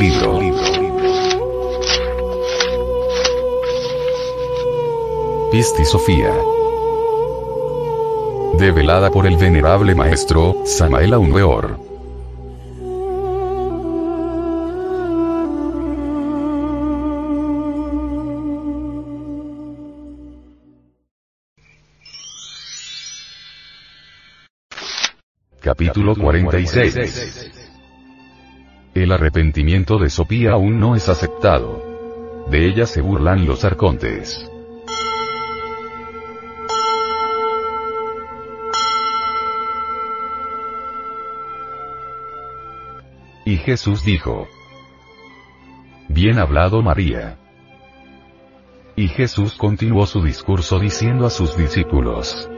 Libro. Pisti Sofía. Develada por el venerable maestro, Samael Weor. Capítulo 46 El arrepentimiento de Sofía aún no es aceptado. De ella se burlan los arcontes. Y Jesús dijo, Bien hablado María. Y Jesús continuó su discurso diciendo a sus discípulos,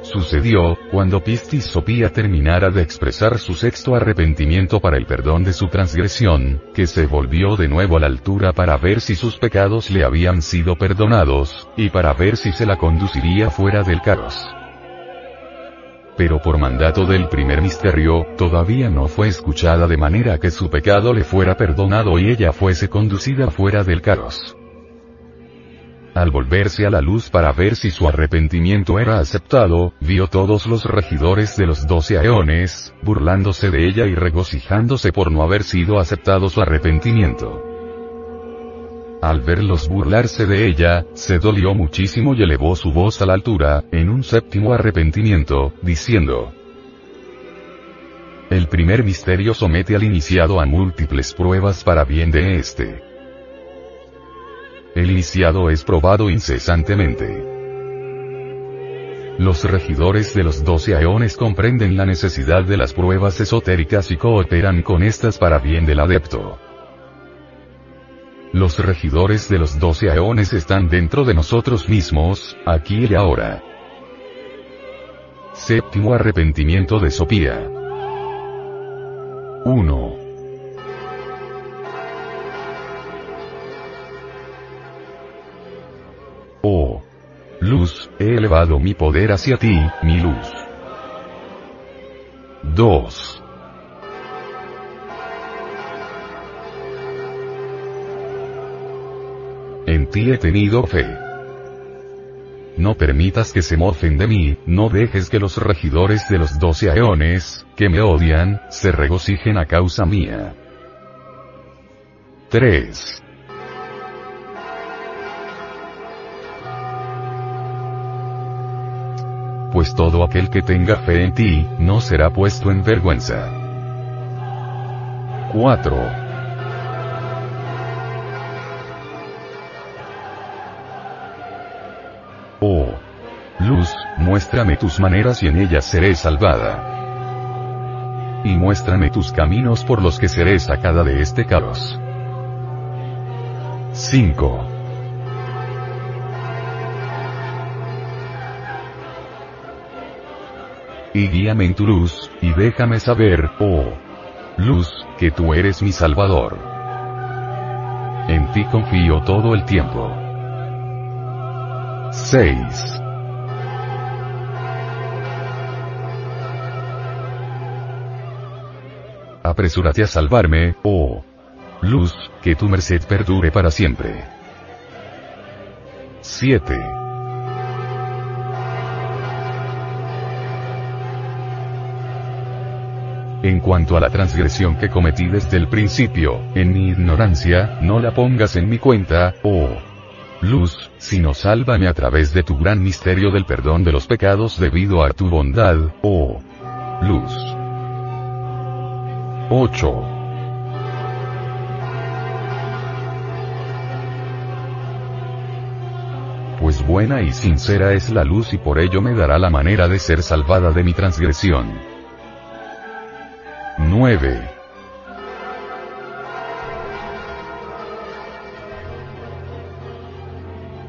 Sucedió, cuando Pistis Sopía terminara de expresar su sexto arrepentimiento para el perdón de su transgresión, que se volvió de nuevo a la altura para ver si sus pecados le habían sido perdonados, y para ver si se la conduciría fuera del caros. Pero por mandato del primer misterio, todavía no fue escuchada de manera que su pecado le fuera perdonado y ella fuese conducida fuera del caros al volverse a la luz para ver si su arrepentimiento era aceptado, vio todos los regidores de los doce aeones, burlándose de ella y regocijándose por no haber sido aceptado su arrepentimiento. Al verlos burlarse de ella, se dolió muchísimo y elevó su voz a la altura, en un séptimo arrepentimiento, diciendo, El primer misterio somete al iniciado a múltiples pruebas para bien de éste el iniciado es probado incesantemente. Los regidores de los doce aeones comprenden la necesidad de las pruebas esotéricas y cooperan con estas para bien del adepto. Los regidores de los doce aeones están dentro de nosotros mismos, aquí y ahora. Séptimo arrepentimiento de Sopía. 1. Luz, he elevado mi poder hacia ti, mi luz. 2. En ti he tenido fe. No permitas que se mofen de mí, no dejes que los regidores de los doce aeones, que me odian, se regocijen a causa mía. 3. Pues todo aquel que tenga fe en ti, no será puesto en vergüenza. 4. Oh. Luz, muéstrame tus maneras y en ellas seré salvada. Y muéstrame tus caminos por los que seré sacada de este caos. 5. Y guíame en tu luz, y déjame saber, oh luz, que tú eres mi Salvador. En ti confío todo el tiempo. 6. Apresúrate a salvarme, oh luz, que tu merced perdure para siempre. 7. En cuanto a la transgresión que cometí desde el principio, en mi ignorancia, no la pongas en mi cuenta, oh luz, sino sálvame a través de tu gran misterio del perdón de los pecados debido a tu bondad, oh luz. 8. Pues buena y sincera es la luz y por ello me dará la manera de ser salvada de mi transgresión. 9.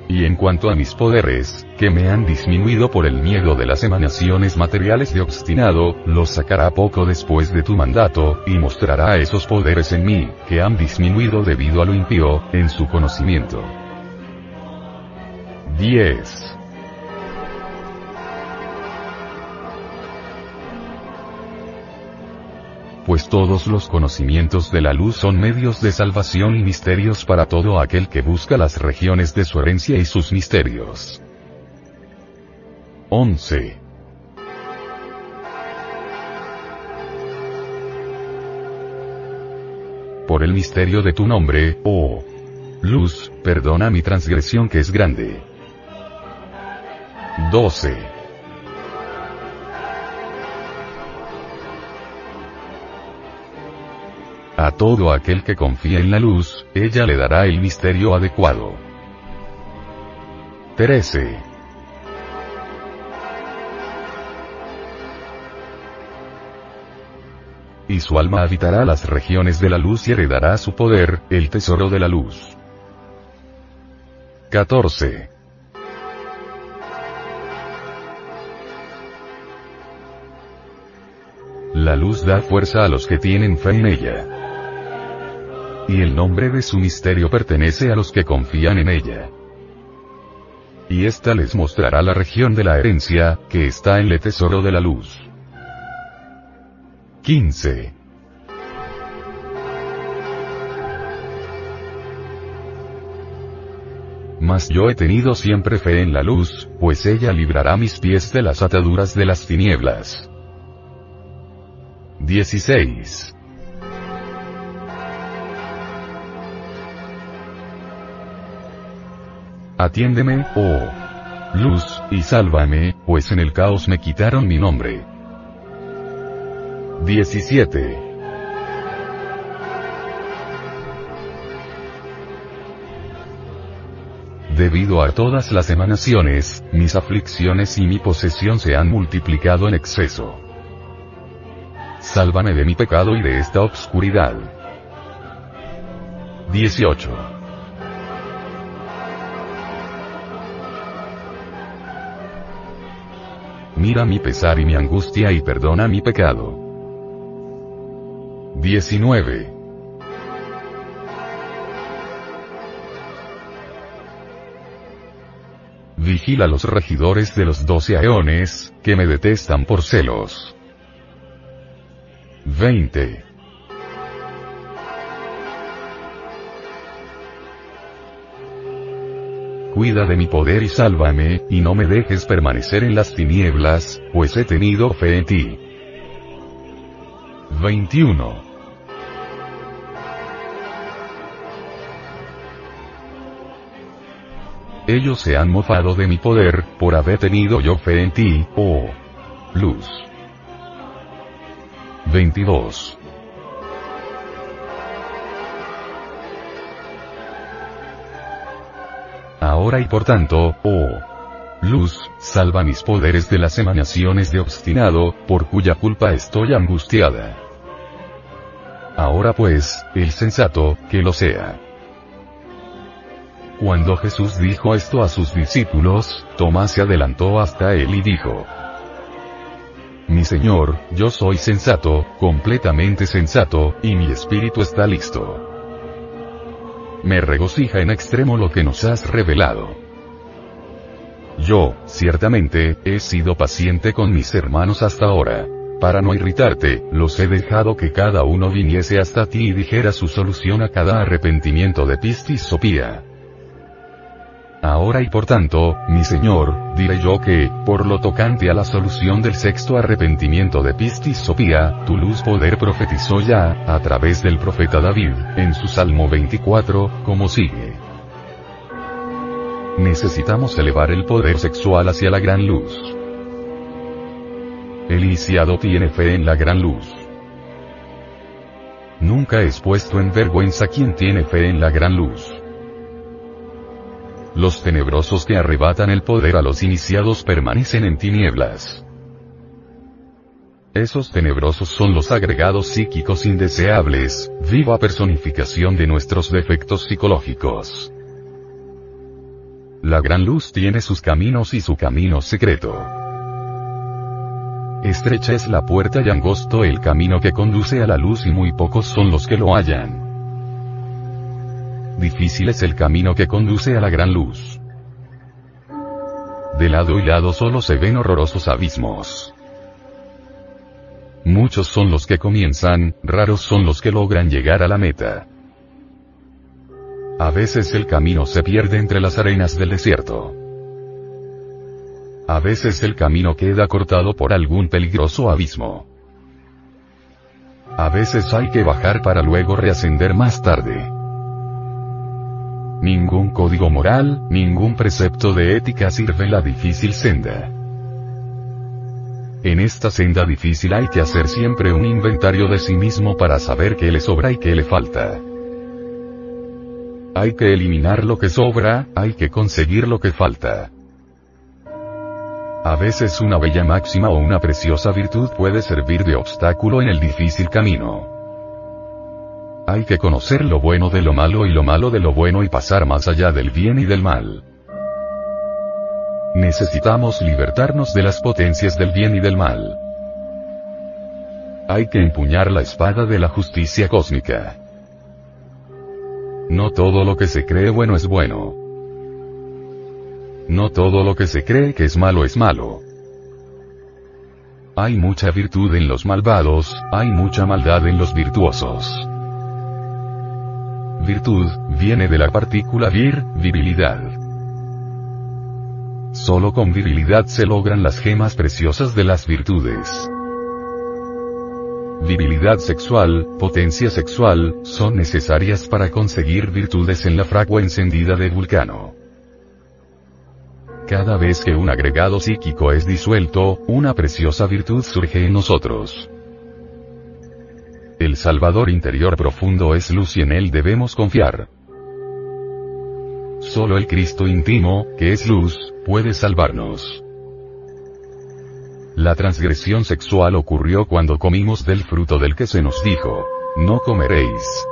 Y en cuanto a mis poderes, que me han disminuido por el miedo de las emanaciones materiales de obstinado, los sacará poco después de tu mandato, y mostrará esos poderes en mí, que han disminuido debido a lo impío, en su conocimiento. 10. Pues todos los conocimientos de la luz son medios de salvación y misterios para todo aquel que busca las regiones de su herencia y sus misterios. 11. Por el misterio de tu nombre, oh luz, perdona mi transgresión que es grande. 12. A todo aquel que confía en la luz, ella le dará el misterio adecuado. 13. Y su alma habitará las regiones de la luz y heredará su poder, el tesoro de la luz. 14. La luz da fuerza a los que tienen fe en ella y el nombre de su misterio pertenece a los que confían en ella. Y ésta les mostrará la región de la herencia, que está en el tesoro de la luz. 15. Mas yo he tenido siempre fe en la luz, pues ella librará mis pies de las ataduras de las tinieblas. 16. Atiéndeme, oh luz, y sálvame, pues en el caos me quitaron mi nombre. 17. Debido a todas las emanaciones, mis aflicciones y mi posesión se han multiplicado en exceso. Sálvame de mi pecado y de esta obscuridad. 18. Mira mi pesar y mi angustia y perdona mi pecado. 19. Vigila los regidores de los doce aeones, que me detestan por celos. 20. Cuida de mi poder y sálvame, y no me dejes permanecer en las tinieblas, pues he tenido fe en ti. 21. Ellos se han mofado de mi poder, por haber tenido yo fe en ti, oh luz. 22. Ahora y por tanto, oh luz, salva mis poderes de las emanaciones de obstinado, por cuya culpa estoy angustiada. Ahora pues, el sensato, que lo sea. Cuando Jesús dijo esto a sus discípulos, Tomás se adelantó hasta él y dijo, Mi Señor, yo soy sensato, completamente sensato, y mi espíritu está listo. Me regocija en extremo lo que nos has revelado. Yo, ciertamente, he sido paciente con mis hermanos hasta ahora. Para no irritarte, los he dejado que cada uno viniese hasta ti y dijera su solución a cada arrepentimiento de Pistis Sopía. Ahora y por tanto, mi Señor, diré yo que, por lo tocante a la solución del sexto arrepentimiento de Pistis Sopía, tu luz poder profetizó ya, a través del profeta David, en su Salmo 24, como sigue. Necesitamos elevar el poder sexual hacia la gran luz. El iniciado tiene fe en la gran luz. Nunca es puesto en vergüenza quien tiene fe en la gran luz. Los tenebrosos que arrebatan el poder a los iniciados permanecen en tinieblas. Esos tenebrosos son los agregados psíquicos indeseables, viva personificación de nuestros defectos psicológicos. La gran luz tiene sus caminos y su camino secreto. Estrecha es la puerta y angosto el camino que conduce a la luz y muy pocos son los que lo hallan. Difícil es el camino que conduce a la gran luz. De lado y lado solo se ven horrorosos abismos. Muchos son los que comienzan, raros son los que logran llegar a la meta. A veces el camino se pierde entre las arenas del desierto. A veces el camino queda cortado por algún peligroso abismo. A veces hay que bajar para luego reascender más tarde. Ningún código moral, ningún precepto de ética sirve la difícil senda. En esta senda difícil hay que hacer siempre un inventario de sí mismo para saber qué le sobra y qué le falta. Hay que eliminar lo que sobra, hay que conseguir lo que falta. A veces una bella máxima o una preciosa virtud puede servir de obstáculo en el difícil camino. Hay que conocer lo bueno de lo malo y lo malo de lo bueno y pasar más allá del bien y del mal. Necesitamos libertarnos de las potencias del bien y del mal. Hay que empuñar la espada de la justicia cósmica. No todo lo que se cree bueno es bueno. No todo lo que se cree que es malo es malo. Hay mucha virtud en los malvados, hay mucha maldad en los virtuosos. Virtud, viene de la partícula vir, virilidad. Solo con virilidad se logran las gemas preciosas de las virtudes. Virilidad sexual, potencia sexual, son necesarias para conseguir virtudes en la fragua encendida de Vulcano. Cada vez que un agregado psíquico es disuelto, una preciosa virtud surge en nosotros. El Salvador interior profundo es luz y en él debemos confiar. Solo el Cristo íntimo, que es luz, puede salvarnos. La transgresión sexual ocurrió cuando comimos del fruto del que se nos dijo, no comeréis.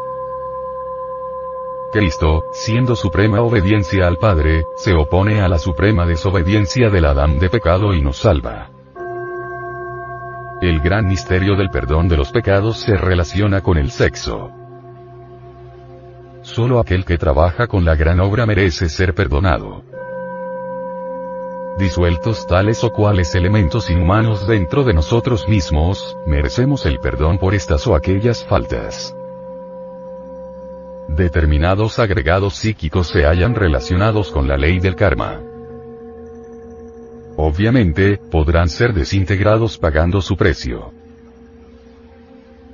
Cristo, siendo suprema obediencia al Padre, se opone a la suprema desobediencia del Adán de pecado y nos salva. El gran misterio del perdón de los pecados se relaciona con el sexo. Solo aquel que trabaja con la gran obra merece ser perdonado. Disueltos tales o cuales elementos inhumanos dentro de nosotros mismos, merecemos el perdón por estas o aquellas faltas. Determinados agregados psíquicos se hallan relacionados con la ley del karma. Obviamente, podrán ser desintegrados pagando su precio.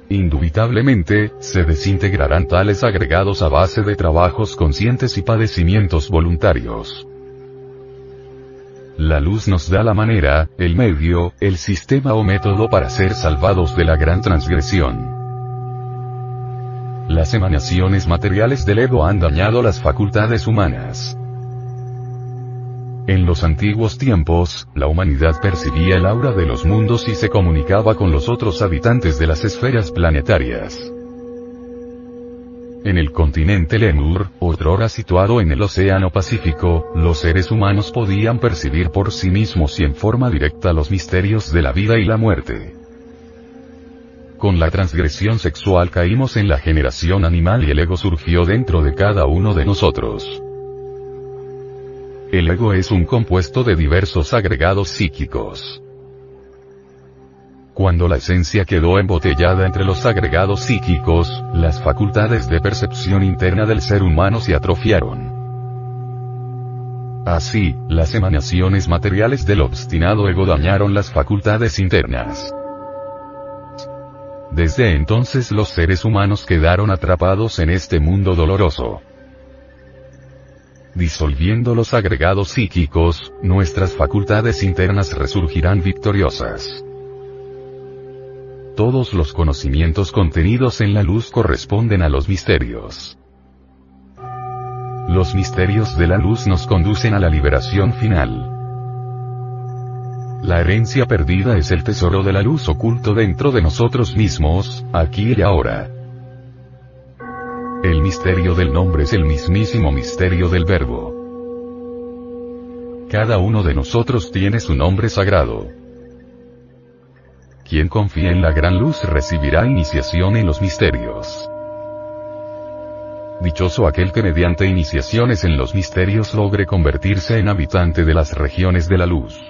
Indubitablemente, se desintegrarán tales agregados a base de trabajos conscientes y padecimientos voluntarios. La luz nos da la manera, el medio, el sistema o método para ser salvados de la gran transgresión. Las emanaciones materiales del ego han dañado las facultades humanas. En los antiguos tiempos, la humanidad percibía el aura de los mundos y se comunicaba con los otros habitantes de las esferas planetarias. En el continente Lemur, otrora situado en el Océano Pacífico, los seres humanos podían percibir por sí mismos y en forma directa los misterios de la vida y la muerte. Con la transgresión sexual caímos en la generación animal y el ego surgió dentro de cada uno de nosotros. El ego es un compuesto de diversos agregados psíquicos. Cuando la esencia quedó embotellada entre los agregados psíquicos, las facultades de percepción interna del ser humano se atrofiaron. Así, las emanaciones materiales del obstinado ego dañaron las facultades internas. Desde entonces los seres humanos quedaron atrapados en este mundo doloroso. Disolviendo los agregados psíquicos, nuestras facultades internas resurgirán victoriosas. Todos los conocimientos contenidos en la luz corresponden a los misterios. Los misterios de la luz nos conducen a la liberación final. La herencia perdida es el tesoro de la luz oculto dentro de nosotros mismos, aquí y ahora. El misterio del nombre es el mismísimo misterio del verbo. Cada uno de nosotros tiene su nombre sagrado. Quien confía en la gran luz recibirá iniciación en los misterios. Dichoso aquel que mediante iniciaciones en los misterios logre convertirse en habitante de las regiones de la luz.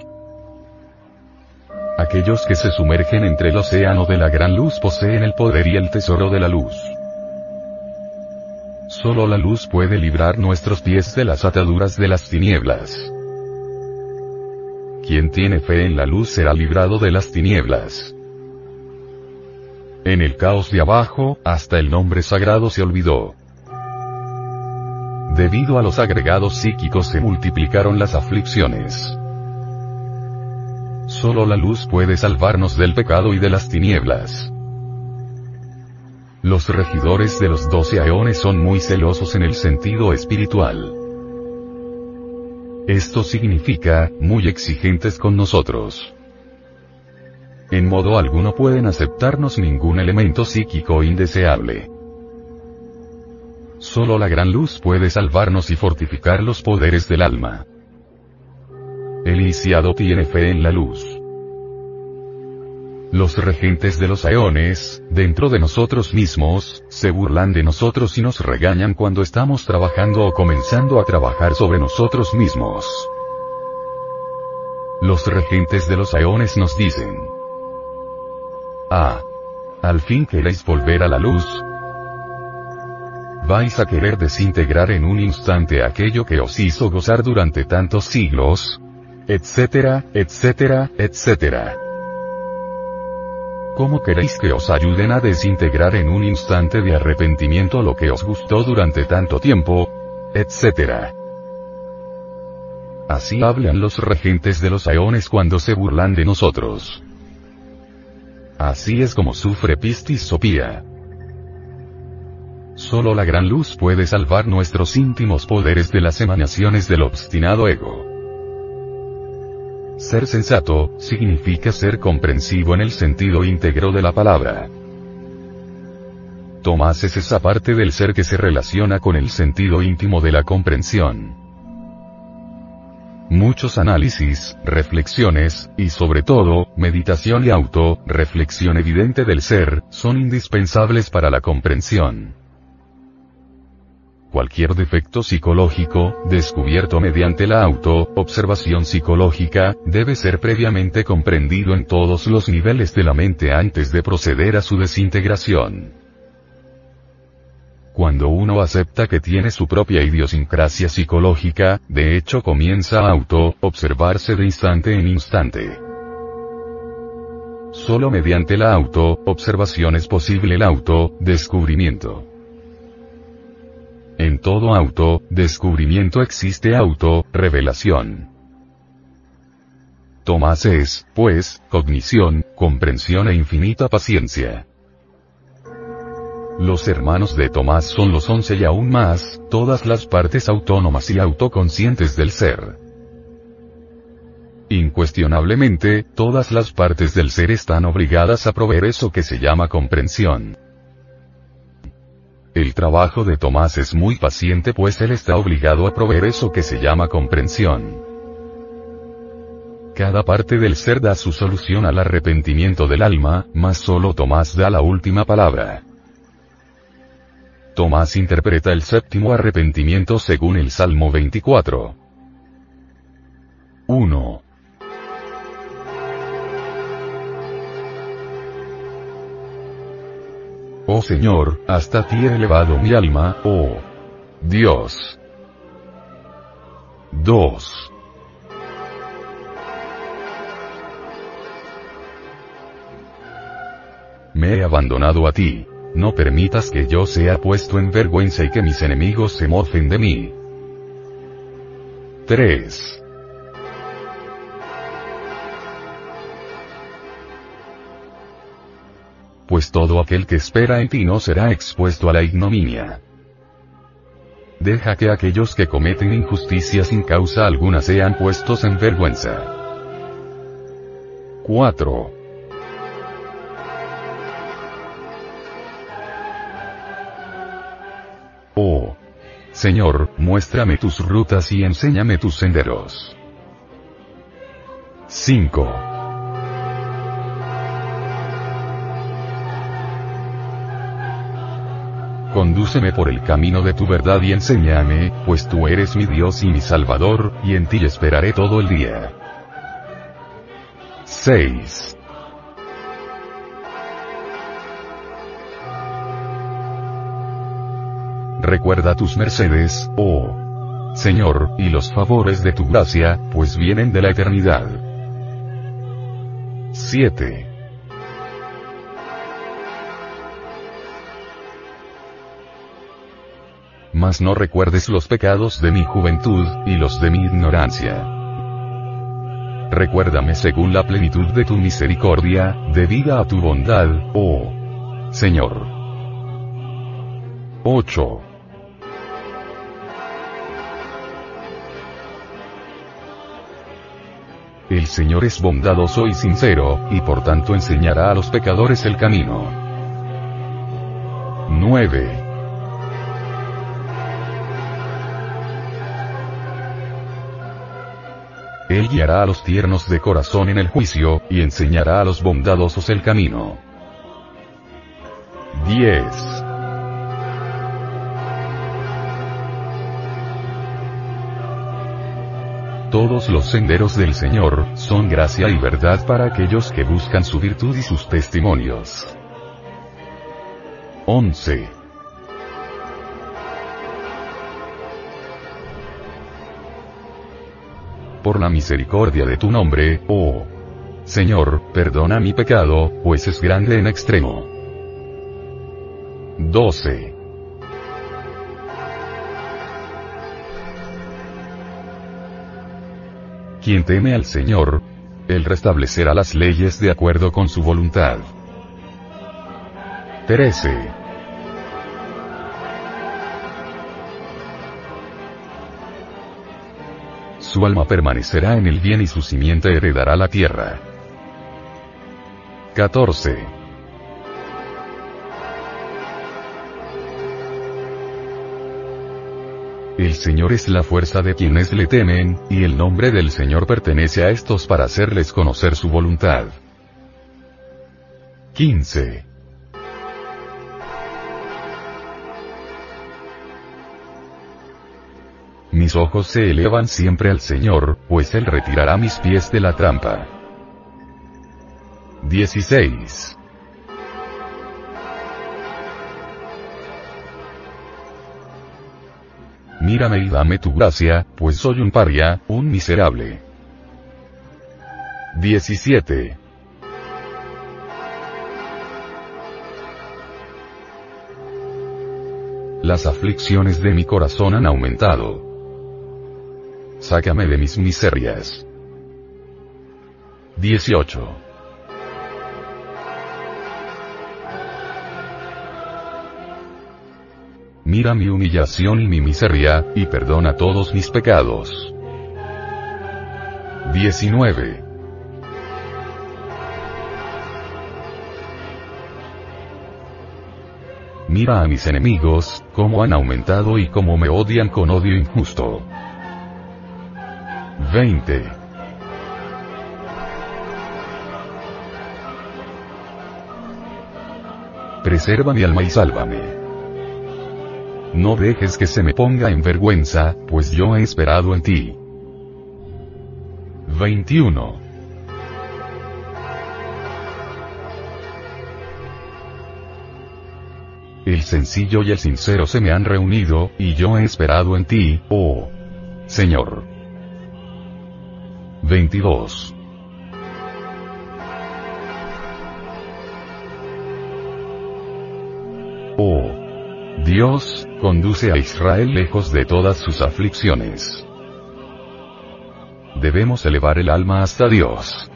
Aquellos que se sumergen entre el océano de la gran luz poseen el poder y el tesoro de la luz. Solo la luz puede librar nuestros pies de las ataduras de las tinieblas. Quien tiene fe en la luz será librado de las tinieblas. En el caos de abajo, hasta el nombre sagrado se olvidó. Debido a los agregados psíquicos se multiplicaron las aflicciones. Solo la luz puede salvarnos del pecado y de las tinieblas. Los regidores de los doce aeones son muy celosos en el sentido espiritual. Esto significa, muy exigentes con nosotros. En modo alguno pueden aceptarnos ningún elemento psíquico indeseable. Solo la gran luz puede salvarnos y fortificar los poderes del alma. El iniciado tiene fe en la luz. Los regentes de los aeones, dentro de nosotros mismos, se burlan de nosotros y nos regañan cuando estamos trabajando o comenzando a trabajar sobre nosotros mismos. Los regentes de los aeones nos dicen, Ah, al fin queréis volver a la luz, vais a querer desintegrar en un instante aquello que os hizo gozar durante tantos siglos, etcétera, etcétera, etcétera. ¿Cómo queréis que os ayuden a desintegrar en un instante de arrepentimiento lo que os gustó durante tanto tiempo? etcétera. Así hablan los regentes de los aeones cuando se burlan de nosotros. Así es como sufre Pistis Sopía. Solo la gran luz puede salvar nuestros íntimos poderes de las emanaciones del obstinado ego. Ser sensato, significa ser comprensivo en el sentido íntegro de la palabra. Tomás es esa parte del ser que se relaciona con el sentido íntimo de la comprensión. Muchos análisis, reflexiones, y sobre todo, meditación y auto-reflexión evidente del ser, son indispensables para la comprensión. Cualquier defecto psicológico, descubierto mediante la auto-observación psicológica, debe ser previamente comprendido en todos los niveles de la mente antes de proceder a su desintegración. Cuando uno acepta que tiene su propia idiosincrasia psicológica, de hecho comienza a auto-observarse de instante en instante. Solo mediante la auto-observación es posible el auto-descubrimiento. En todo auto, descubrimiento existe auto, revelación. Tomás es, pues, cognición, comprensión e infinita paciencia. Los hermanos de Tomás son los once y aún más, todas las partes autónomas y autoconscientes del ser. Incuestionablemente, todas las partes del ser están obligadas a proveer eso que se llama comprensión. El trabajo de Tomás es muy paciente pues él está obligado a proveer eso que se llama comprensión. Cada parte del ser da su solución al arrepentimiento del alma, mas solo Tomás da la última palabra. Tomás interpreta el séptimo arrepentimiento según el Salmo 24. 1. Oh Señor, hasta ti he elevado mi alma, oh Dios. 2. Me he abandonado a ti. No permitas que yo sea puesto en vergüenza y que mis enemigos se mofen de mí. 3. Pues todo aquel que espera en ti no será expuesto a la ignominia. Deja que aquellos que cometen injusticia sin causa alguna sean puestos en vergüenza. 4. Oh. Señor, muéstrame tus rutas y enséñame tus senderos. 5. Condúceme por el camino de tu verdad y enséñame, pues tú eres mi Dios y mi Salvador, y en ti esperaré todo el día. 6. Recuerda tus mercedes, oh Señor, y los favores de tu gracia, pues vienen de la eternidad. 7. Mas no recuerdes los pecados de mi juventud, y los de mi ignorancia. Recuérdame según la plenitud de tu misericordia, debida a tu bondad, oh Señor. 8. El Señor es bondadoso y sincero, y por tanto enseñará a los pecadores el camino. 9. Él guiará a los tiernos de corazón en el juicio, y enseñará a los bondadosos el camino. 10. Todos los senderos del Señor, son gracia y verdad para aquellos que buscan su virtud y sus testimonios. 11. Por la misericordia de tu nombre, oh Señor, perdona mi pecado, pues es grande en extremo. 12. Quien teme al Señor, Él restablecerá las leyes de acuerdo con su voluntad. 13. Su alma permanecerá en el bien y su simiente heredará la tierra. 14. El Señor es la fuerza de quienes le temen, y el nombre del Señor pertenece a estos para hacerles conocer su voluntad. 15. Mis ojos se elevan siempre al Señor, pues Él retirará mis pies de la trampa. 16. mírame y dame tu gracia, pues soy un paria, un miserable. 17. Las aflicciones de mi corazón han aumentado. Sácame de mis miserias. 18. mira mi humillación y mi miseria, y perdona todos mis pecados. 19. Mira a mis enemigos, cómo han aumentado y cómo me odian con odio injusto. 20. Preserva mi alma y sálvame. No dejes que se me ponga en vergüenza, pues yo he esperado en ti. 21. El sencillo y el sincero se me han reunido, y yo he esperado en ti, oh Señor. 22. Oh Dios, conduce a Israel lejos de todas sus aflicciones. Debemos elevar el alma hasta Dios.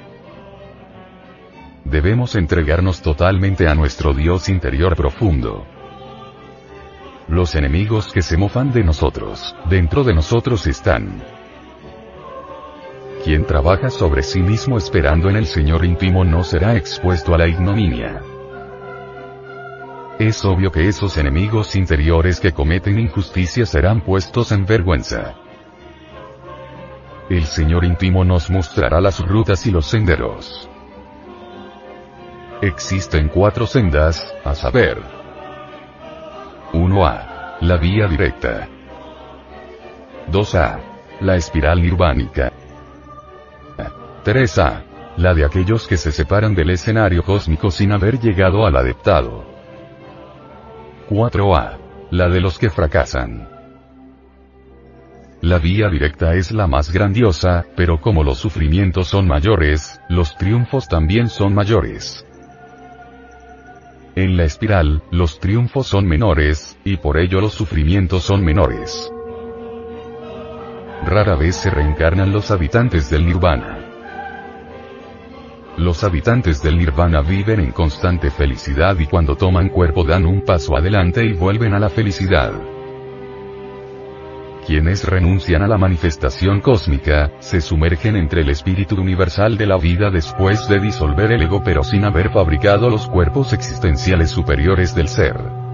Debemos entregarnos totalmente a nuestro Dios interior profundo. Los enemigos que se mofan de nosotros, dentro de nosotros están. Quien trabaja sobre sí mismo esperando en el Señor íntimo no será expuesto a la ignominia. Es obvio que esos enemigos interiores que cometen injusticia serán puestos en vergüenza. el Señor íntimo nos mostrará las rutas y los senderos. Existen cuatro sendas, a saber. 1A. La vía directa. 2A. La espiral nirvánica. 3A. La de aquellos que se separan del escenario cósmico sin haber llegado al adeptado. 4A. La de los que fracasan. La vía directa es la más grandiosa, pero como los sufrimientos son mayores, los triunfos también son mayores. En la espiral, los triunfos son menores, y por ello los sufrimientos son menores. Rara vez se reencarnan los habitantes del nirvana. Los habitantes del nirvana viven en constante felicidad y cuando toman cuerpo dan un paso adelante y vuelven a la felicidad. Quienes renuncian a la manifestación cósmica, se sumergen entre el espíritu universal de la vida después de disolver el ego pero sin haber fabricado los cuerpos existenciales superiores del ser.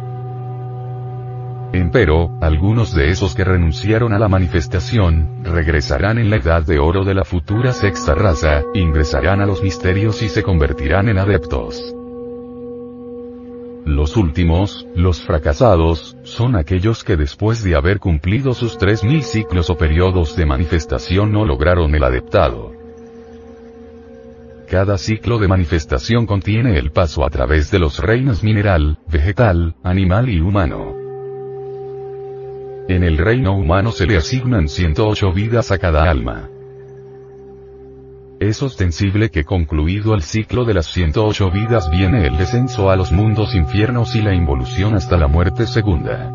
Empero, algunos de esos que renunciaron a la manifestación, regresarán en la edad de oro de la futura sexta raza, ingresarán a los misterios y se convertirán en adeptos. Los últimos, los fracasados, son aquellos que después de haber cumplido sus 3.000 ciclos o periodos de manifestación no lograron el adeptado. Cada ciclo de manifestación contiene el paso a través de los reinos mineral, vegetal, animal y humano. En el reino humano se le asignan 108 vidas a cada alma. Es ostensible que concluido el ciclo de las 108 vidas viene el descenso a los mundos infiernos y la involución hasta la muerte segunda.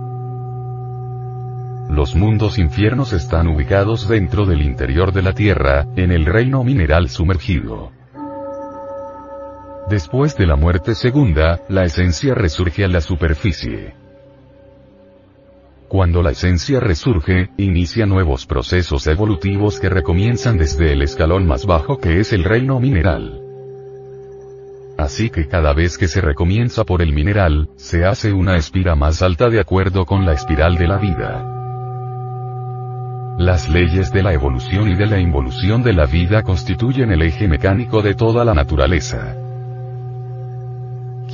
Los mundos infiernos están ubicados dentro del interior de la Tierra, en el reino mineral sumergido. Después de la muerte segunda, la esencia resurge a la superficie. Cuando la esencia resurge, inicia nuevos procesos evolutivos que recomienzan desde el escalón más bajo que es el reino mineral. Así que cada vez que se recomienza por el mineral, se hace una espira más alta de acuerdo con la espiral de la vida. Las leyes de la evolución y de la involución de la vida constituyen el eje mecánico de toda la naturaleza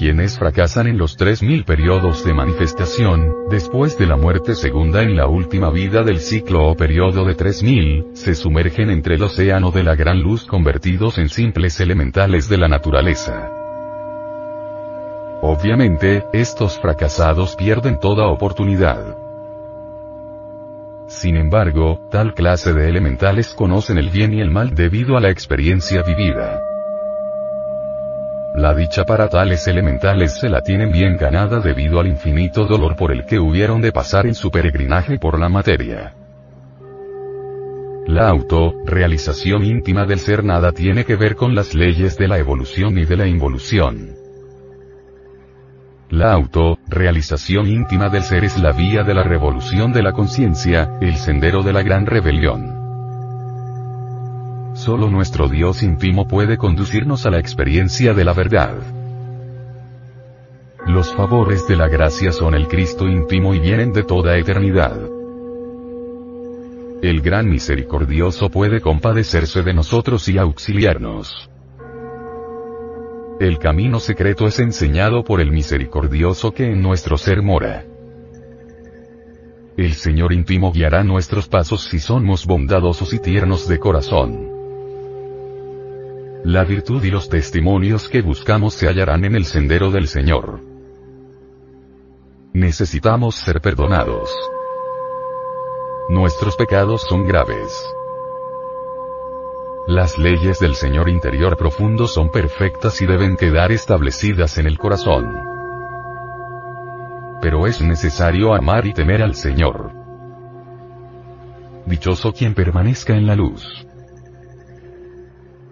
quienes fracasan en los 3.000 periodos de manifestación, después de la muerte segunda en la última vida del ciclo o periodo de 3.000, se sumergen entre el océano de la gran luz convertidos en simples elementales de la naturaleza. Obviamente, estos fracasados pierden toda oportunidad. Sin embargo, tal clase de elementales conocen el bien y el mal debido a la experiencia vivida. La dicha para tales elementales se la tienen bien ganada debido al infinito dolor por el que hubieron de pasar en su peregrinaje por la materia. La auto-realización íntima del ser nada tiene que ver con las leyes de la evolución y de la involución. La auto-realización íntima del ser es la vía de la revolución de la conciencia, el sendero de la gran rebelión. Solo nuestro Dios íntimo puede conducirnos a la experiencia de la verdad. Los favores de la gracia son el Cristo íntimo y vienen de toda eternidad. El gran misericordioso puede compadecerse de nosotros y auxiliarnos. El camino secreto es enseñado por el misericordioso que en nuestro ser mora. El Señor íntimo guiará nuestros pasos si somos bondadosos y tiernos de corazón. La virtud y los testimonios que buscamos se hallarán en el sendero del Señor. Necesitamos ser perdonados. Nuestros pecados son graves. Las leyes del Señor interior profundo son perfectas y deben quedar establecidas en el corazón. Pero es necesario amar y temer al Señor. Dichoso quien permanezca en la luz.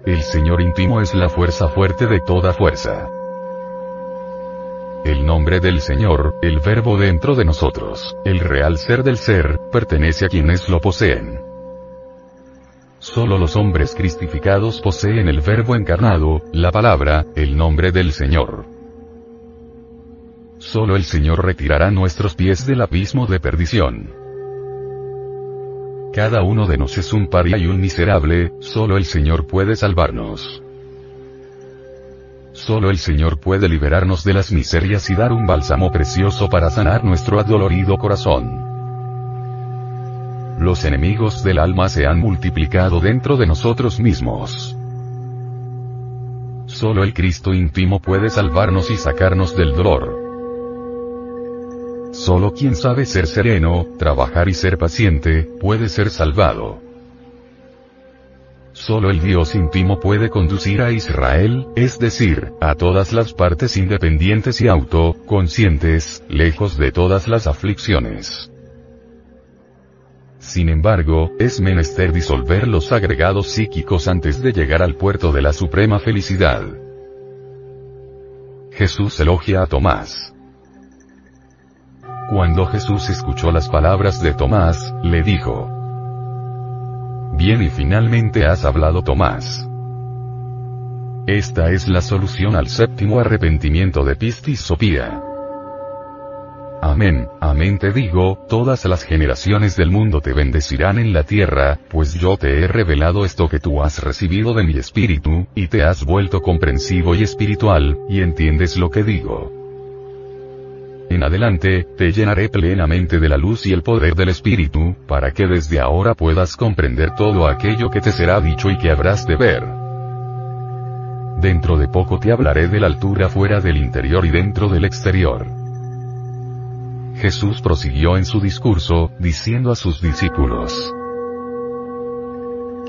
El Señor íntimo es la fuerza fuerte de toda fuerza. El nombre del Señor, el verbo dentro de nosotros, el real ser del ser, pertenece a quienes lo poseen. Solo los hombres cristificados poseen el verbo encarnado, la palabra, el nombre del Señor. Solo el Señor retirará nuestros pies del abismo de perdición. Cada uno de nos es un paria y un miserable, solo el Señor puede salvarnos. Solo el Señor puede liberarnos de las miserias y dar un bálsamo precioso para sanar nuestro adolorido corazón. Los enemigos del alma se han multiplicado dentro de nosotros mismos. Solo el Cristo íntimo puede salvarnos y sacarnos del dolor. Solo quien sabe ser sereno, trabajar y ser paciente, puede ser salvado. Solo el Dios íntimo puede conducir a Israel, es decir, a todas las partes independientes y auto-conscientes, lejos de todas las aflicciones. Sin embargo, es menester disolver los agregados psíquicos antes de llegar al puerto de la suprema felicidad. Jesús elogia a Tomás. Cuando Jesús escuchó las palabras de Tomás, le dijo, Bien y finalmente has hablado Tomás. Esta es la solución al séptimo arrepentimiento de Pistis Sopía. Amén, amén te digo, todas las generaciones del mundo te bendecirán en la tierra, pues yo te he revelado esto que tú has recibido de mi espíritu, y te has vuelto comprensivo y espiritual, y entiendes lo que digo. En adelante, te llenaré plenamente de la luz y el poder del Espíritu, para que desde ahora puedas comprender todo aquello que te será dicho y que habrás de ver. Dentro de poco te hablaré de la altura fuera del interior y dentro del exterior. Jesús prosiguió en su discurso, diciendo a sus discípulos,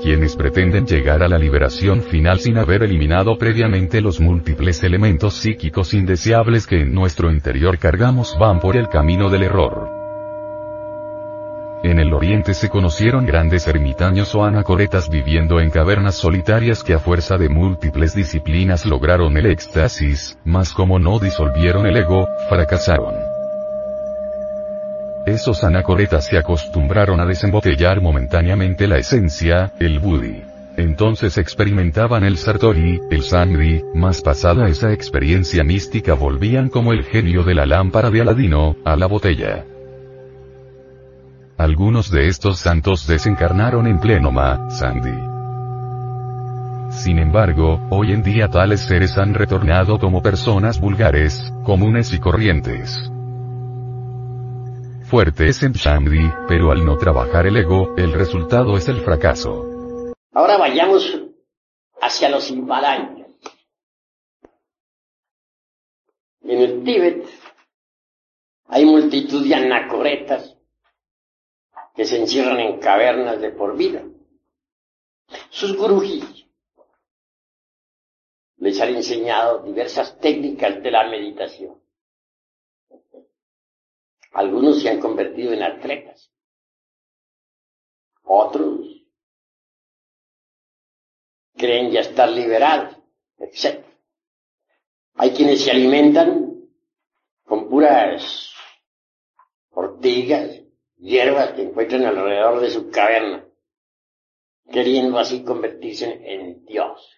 quienes pretenden llegar a la liberación final sin haber eliminado previamente los múltiples elementos psíquicos indeseables que en nuestro interior cargamos van por el camino del error. En el oriente se conocieron grandes ermitaños o anacoretas viviendo en cavernas solitarias que a fuerza de múltiples disciplinas lograron el éxtasis, mas como no disolvieron el ego, fracasaron. Esos anacoretas se acostumbraron a desembotellar momentáneamente la esencia, el buddhi. Entonces experimentaban el sartori, el sangri, más pasada esa experiencia mística volvían como el genio de la lámpara de Aladino, a la botella. Algunos de estos santos desencarnaron en plenoma, Sandi. Sin embargo, hoy en día tales seres han retornado como personas vulgares, comunes y corrientes fuerte es en Shamdi, pero al no trabajar el ego, el resultado es el fracaso. Ahora vayamos hacia los Himalayas. En el Tíbet hay multitud de anacoretas que se encierran en cavernas de por vida. Sus gurujis les han enseñado diversas técnicas de la meditación. Algunos se han convertido en atletas. Otros creen ya estar liberados, etc. Hay quienes se alimentan con puras ortigas, hierbas que encuentran alrededor de su caverna, queriendo así convertirse en, dioses.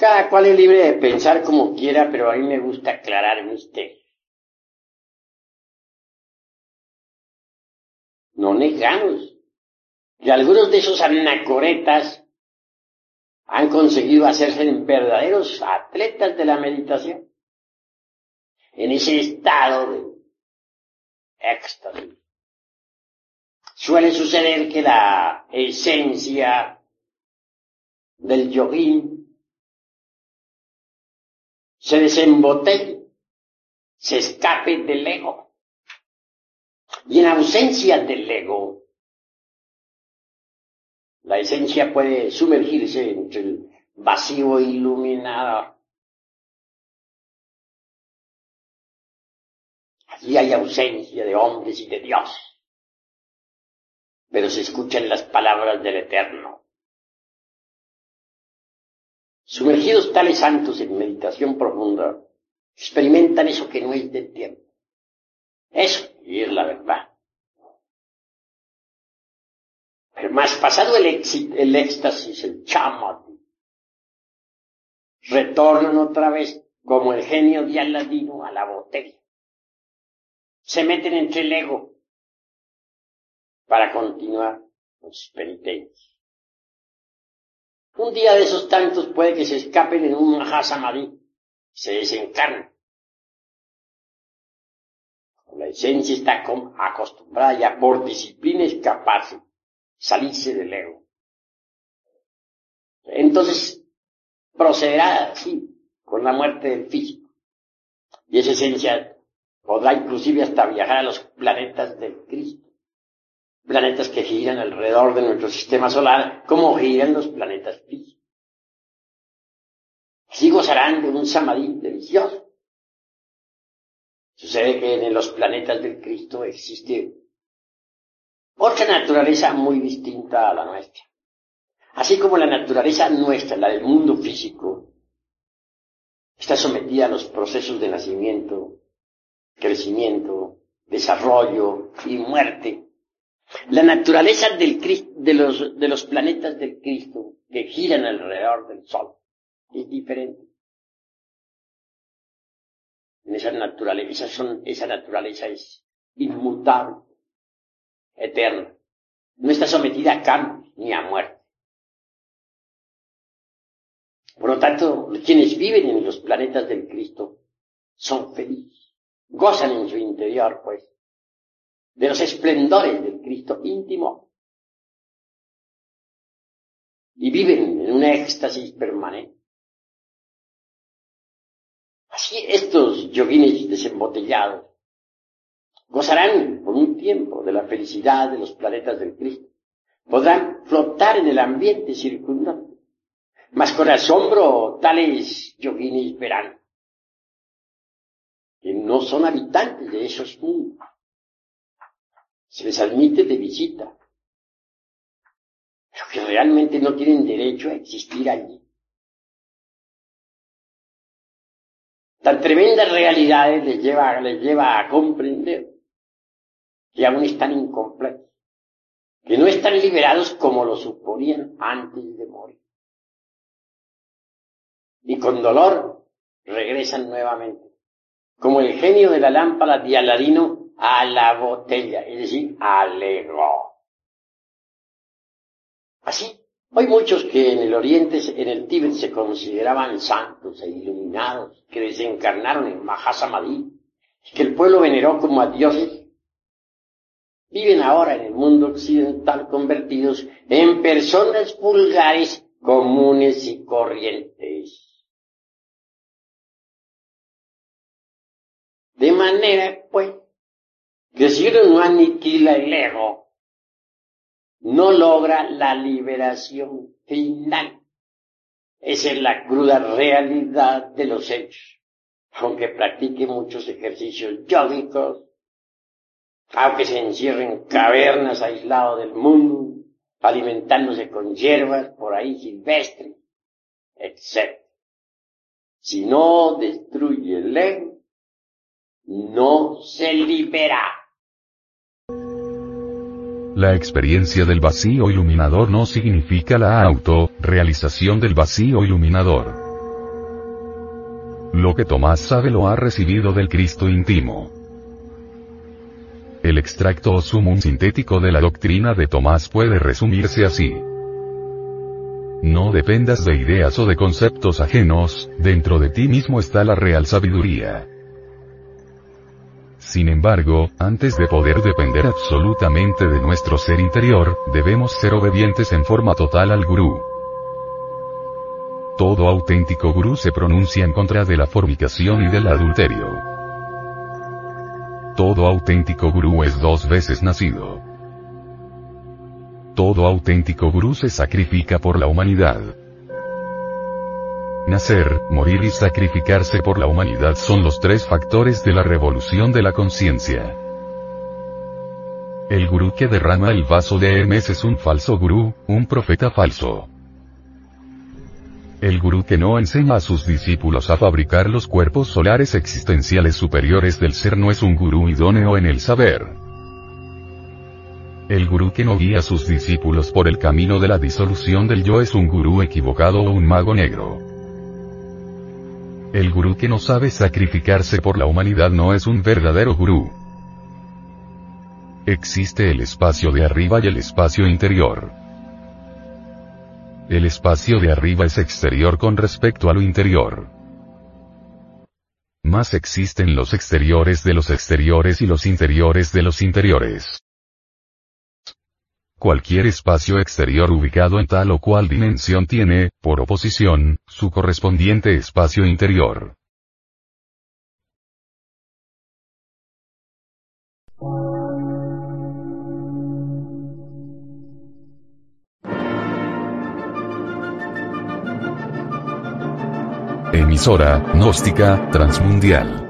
Cada cual es libre de pensar como quiera, pero a mí me gusta aclarar usted. No negamos que algunos de esos anacoretas han conseguido hacerse verdaderos atletas de la meditación. En ese estado de éxtasis. Suele suceder que la esencia del yogín se desembotelle, se escape del ego. Y en ausencia del ego, la esencia puede sumergirse entre el vacío iluminado. Allí hay ausencia de hombres y de Dios, pero se escuchan las palabras del Eterno. Sumergidos tales santos en meditación profunda, experimentan eso que no es del tiempo. Eso, y es la verdad. Pero más pasado el, el éxtasis, el chama, retornan otra vez como el genio de Aladino a la botella. Se meten entre el ego para continuar con sus penitencias. Un día de esos tantos puede que se escapen en un Mahasamadhi, se desencarnen. La esencia está acostumbrada ya por disciplina escaparse, salirse del ego. Entonces, procederá así, con la muerte del físico. Y esa esencia podrá inclusive hasta viajar a los planetas del Cristo. Planetas que giran alrededor de nuestro sistema solar, como giran los planetas físicos. Así gozarán de un samadhi delicioso. Sucede que en los planetas del Cristo existe otra naturaleza muy distinta a la nuestra. Así como la naturaleza nuestra, la del mundo físico, está sometida a los procesos de nacimiento, crecimiento, desarrollo y muerte. La naturaleza de, los, de planetas del Cristo que giran alrededor del Sol es diferente. En esa naturaleza, son, esa naturaleza es inmutable, eterna. No está sometida a cambios ni a muerte. Por lo tanto, quienes viven en los planetas del Cristo son felices, gozan en su interior, pues, de los esplendores del Cristo íntimo y viven en un éxtasis permanente. Así estos yoguines desembotellados gozarán por un tiempo de la felicidad de los planetas del Cristo. Podrán flotar en el ambiente circundante. Mas con asombro tales yoguines verán que no son habitantes de esos mundos. Se les admite de visita, pero que realmente no tienen derecho a existir allí. Tan tremendas realidades les lleva, les lleva a comprender que aún están incompletos, que no están liberados como lo suponían antes de morir. Y con dolor regresan nuevamente, como el genio de la lámpara de Aladino a la botella, es decir, al ego. Así hay muchos que en el Oriente, en el Tíbet, se consideraban santos e iluminados, que desencarnaron en Mahasamadhi, que el pueblo veneró como a dioses. Viven ahora en el mundo occidental convertidos en personas vulgares, comunes y corrientes. De manera, pues, que si uno no aniquila el ego, no logra la liberación final. Esa es la cruda realidad de los hechos. Aunque practique muchos ejercicios yógicos, aunque se encierre en cavernas aisladas del mundo, alimentándose con hierbas por ahí silvestres, etc. Si no destruye el ego, no se libera. La experiencia del vacío iluminador no significa la auto-realización del vacío iluminador. Lo que Tomás sabe lo ha recibido del Cristo íntimo. El extracto o sumum sintético de la doctrina de Tomás puede resumirse así. No dependas de ideas o de conceptos ajenos, dentro de ti mismo está la real sabiduría. Sin embargo, antes de poder depender absolutamente de nuestro ser interior, debemos ser obedientes en forma total al gurú. Todo auténtico gurú se pronuncia en contra de la fornicación y del adulterio. Todo auténtico gurú es dos veces nacido. Todo auténtico gurú se sacrifica por la humanidad. Nacer, morir y sacrificarse por la humanidad son los tres factores de la revolución de la conciencia. El gurú que derrama el vaso de Hermes es un falso gurú, un profeta falso. El gurú que no enseña a sus discípulos a fabricar los cuerpos solares existenciales superiores del ser no es un gurú idóneo en el saber. El gurú que no guía a sus discípulos por el camino de la disolución del yo es un gurú equivocado o un mago negro. El gurú que no sabe sacrificarse por la humanidad no es un verdadero gurú. Existe el espacio de arriba y el espacio interior. El espacio de arriba es exterior con respecto a lo interior. Más existen los exteriores de los exteriores y los interiores de los interiores. Cualquier espacio exterior ubicado en tal o cual dimensión tiene, por oposición, su correspondiente espacio interior. Emisora, gnóstica, transmundial.